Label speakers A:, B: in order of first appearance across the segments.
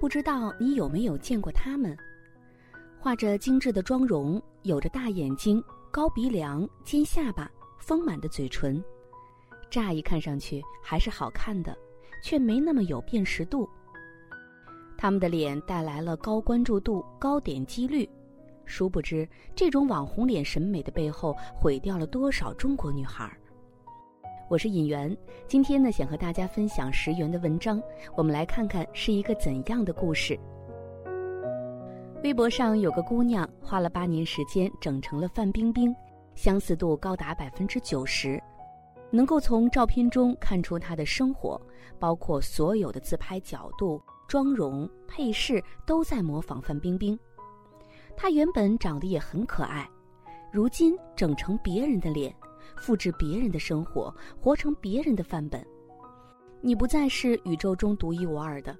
A: 不知道你有没有见过他们？画着精致的妆容，有着大眼睛、高鼻梁、尖下巴、丰满的嘴唇，乍一看上去还是好看的，却没那么有辨识度。他们的脸带来了高关注度、高点击率，殊不知这种网红脸审美的背后，毁掉了多少中国女孩。我是尹媛，今天呢想和大家分享十元的文章，我们来看看是一个怎样的故事。微博上有个姑娘花了八年时间整成了范冰冰，相似度高达百分之九十，能够从照片中看出她的生活，包括所有的自拍角度、妆容、配饰都在模仿范冰冰。她原本长得也很可爱，如今整成别人的脸，复制别人的生活，活成别人的范本，你不再是宇宙中独一无二的。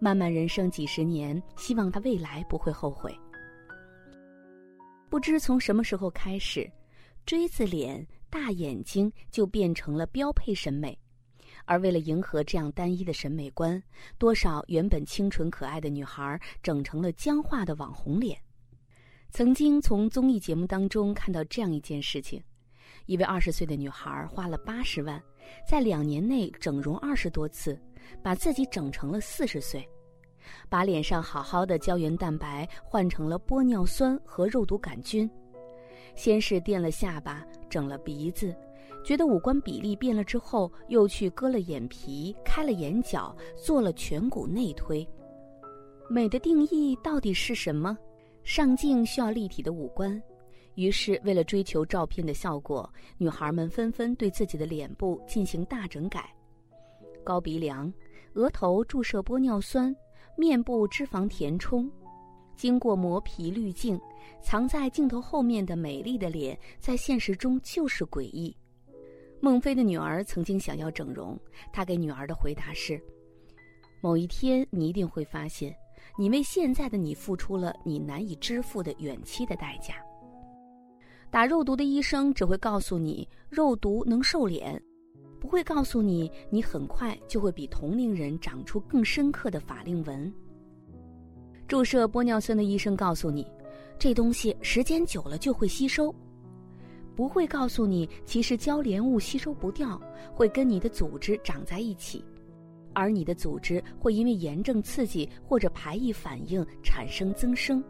A: 漫漫人生几十年，希望他未来不会后悔。不知从什么时候开始，锥子脸、大眼睛就变成了标配审美，而为了迎合这样单一的审美观，多少原本清纯可爱的女孩整成了僵化的网红脸。曾经从综艺节目当中看到这样一件事情：一位二十岁的女孩花了八十万，在两年内整容二十多次。把自己整成了四十岁，把脸上好好的胶原蛋白换成了玻尿酸和肉毒杆菌，先是垫了下巴，整了鼻子，觉得五官比例变了之后，又去割了眼皮，开了眼角，做了颧骨内推。美的定义到底是什么？上镜需要立体的五官，于是为了追求照片的效果，女孩们纷纷对自己的脸部进行大整改。高鼻梁，额头注射玻尿酸，面部脂肪填充，经过磨皮滤镜，藏在镜头后面的美丽的脸，在现实中就是诡异。孟非的女儿曾经想要整容，她给女儿的回答是：某一天你一定会发现，你为现在的你付出了你难以支付的远期的代价。打肉毒的医生只会告诉你，肉毒能瘦脸。不会告诉你，你很快就会比同龄人长出更深刻的法令纹。注射玻尿酸的医生告诉你，这东西时间久了就会吸收。不会告诉你，其实胶联物吸收不掉，会跟你的组织长在一起，而你的组织会因为炎症刺激或者排异反应产生增生。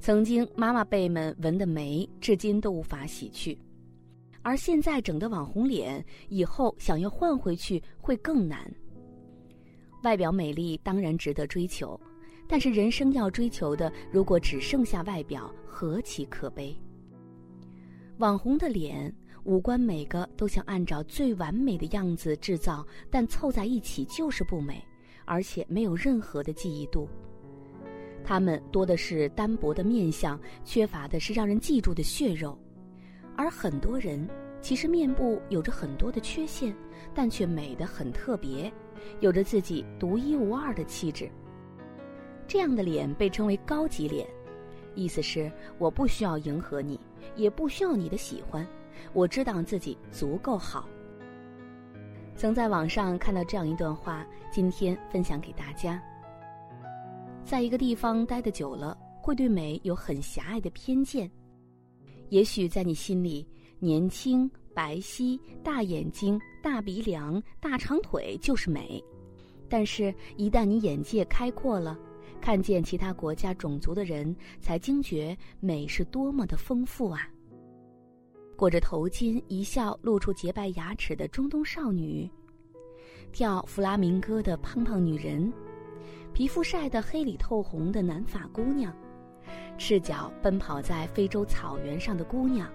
A: 曾经妈妈辈们纹的眉，至今都无法洗去。而现在整的网红脸，以后想要换回去会更难。外表美丽当然值得追求，但是人生要追求的，如果只剩下外表，何其可悲！网红的脸，五官每个都想按照最完美的样子制造，但凑在一起就是不美，而且没有任何的记忆度。他们多的是单薄的面相，缺乏的是让人记住的血肉。而很多人其实面部有着很多的缺陷，但却美得很特别，有着自己独一无二的气质。这样的脸被称为高级脸，意思是我不需要迎合你，也不需要你的喜欢，我知道自己足够好。曾在网上看到这样一段话，今天分享给大家。在一个地方待的久了，会对美有很狭隘的偏见。也许在你心里，年轻、白皙、大眼睛、大鼻梁、大长腿就是美，但是，一旦你眼界开阔了，看见其他国家种族的人，才惊觉美是多么的丰富啊！裹着头巾、一笑露出洁白牙齿的中东少女，跳弗拉明戈的胖胖女人，皮肤晒得黑里透红的南法姑娘。赤脚奔跑在非洲草原上的姑娘，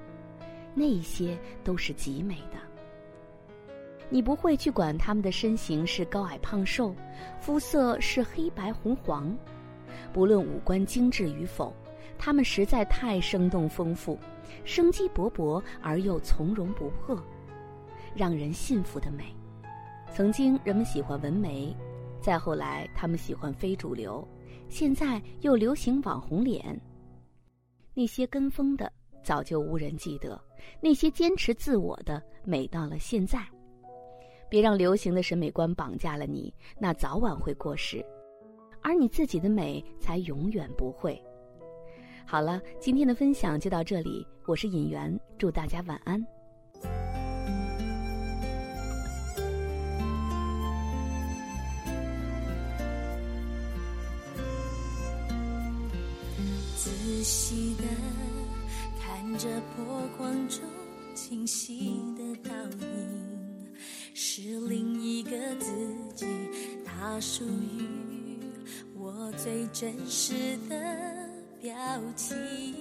A: 那些都是极美的。你不会去管她们的身形是高矮胖瘦，肤色是黑白红黄，不论五官精致与否，她们实在太生动丰富，生机勃勃而又从容不迫，让人信服的美。曾经人们喜欢纹眉，再后来他们喜欢非主流，现在又流行网红脸。那些跟风的早就无人记得，那些坚持自我的美到了现在。别让流行的审美观绑架了你，那早晚会过时，而你自己的美才永远不会。好了，今天的分享就到这里，我是尹媛，祝大家晚安。
B: 仔细的看着波光中清晰的倒影，是另一个自己，它属于我最真实的。表情，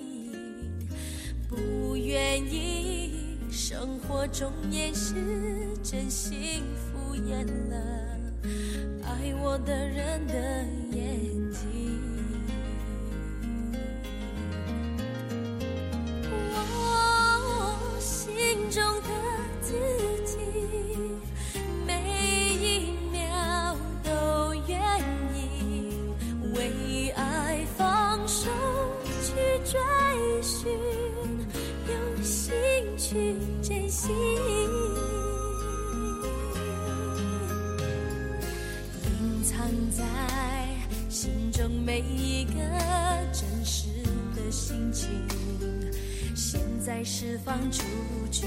B: 不愿意生活中掩饰真心敷衍了爱我的人的在心中每一个真实的心情，现在释放出去。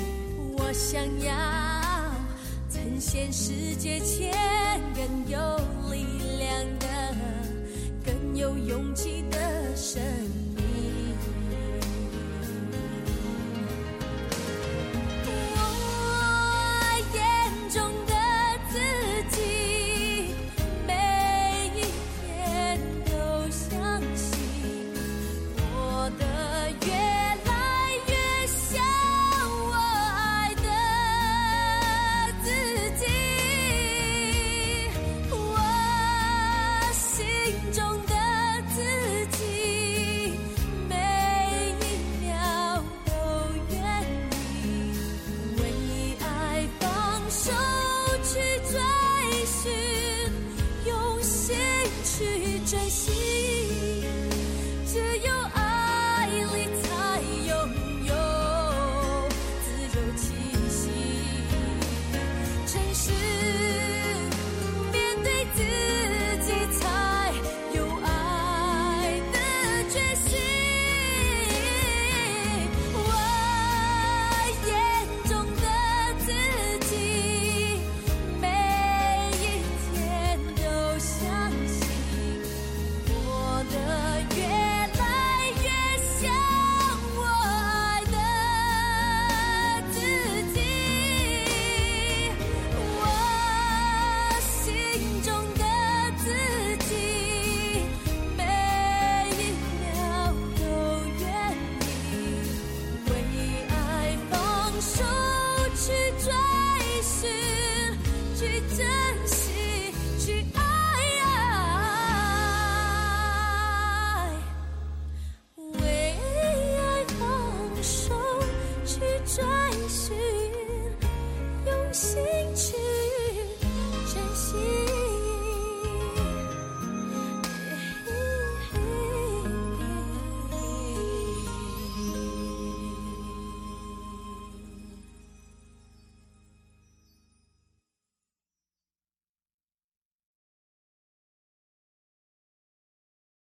B: 我想要呈现世界前更有力量的、更有勇气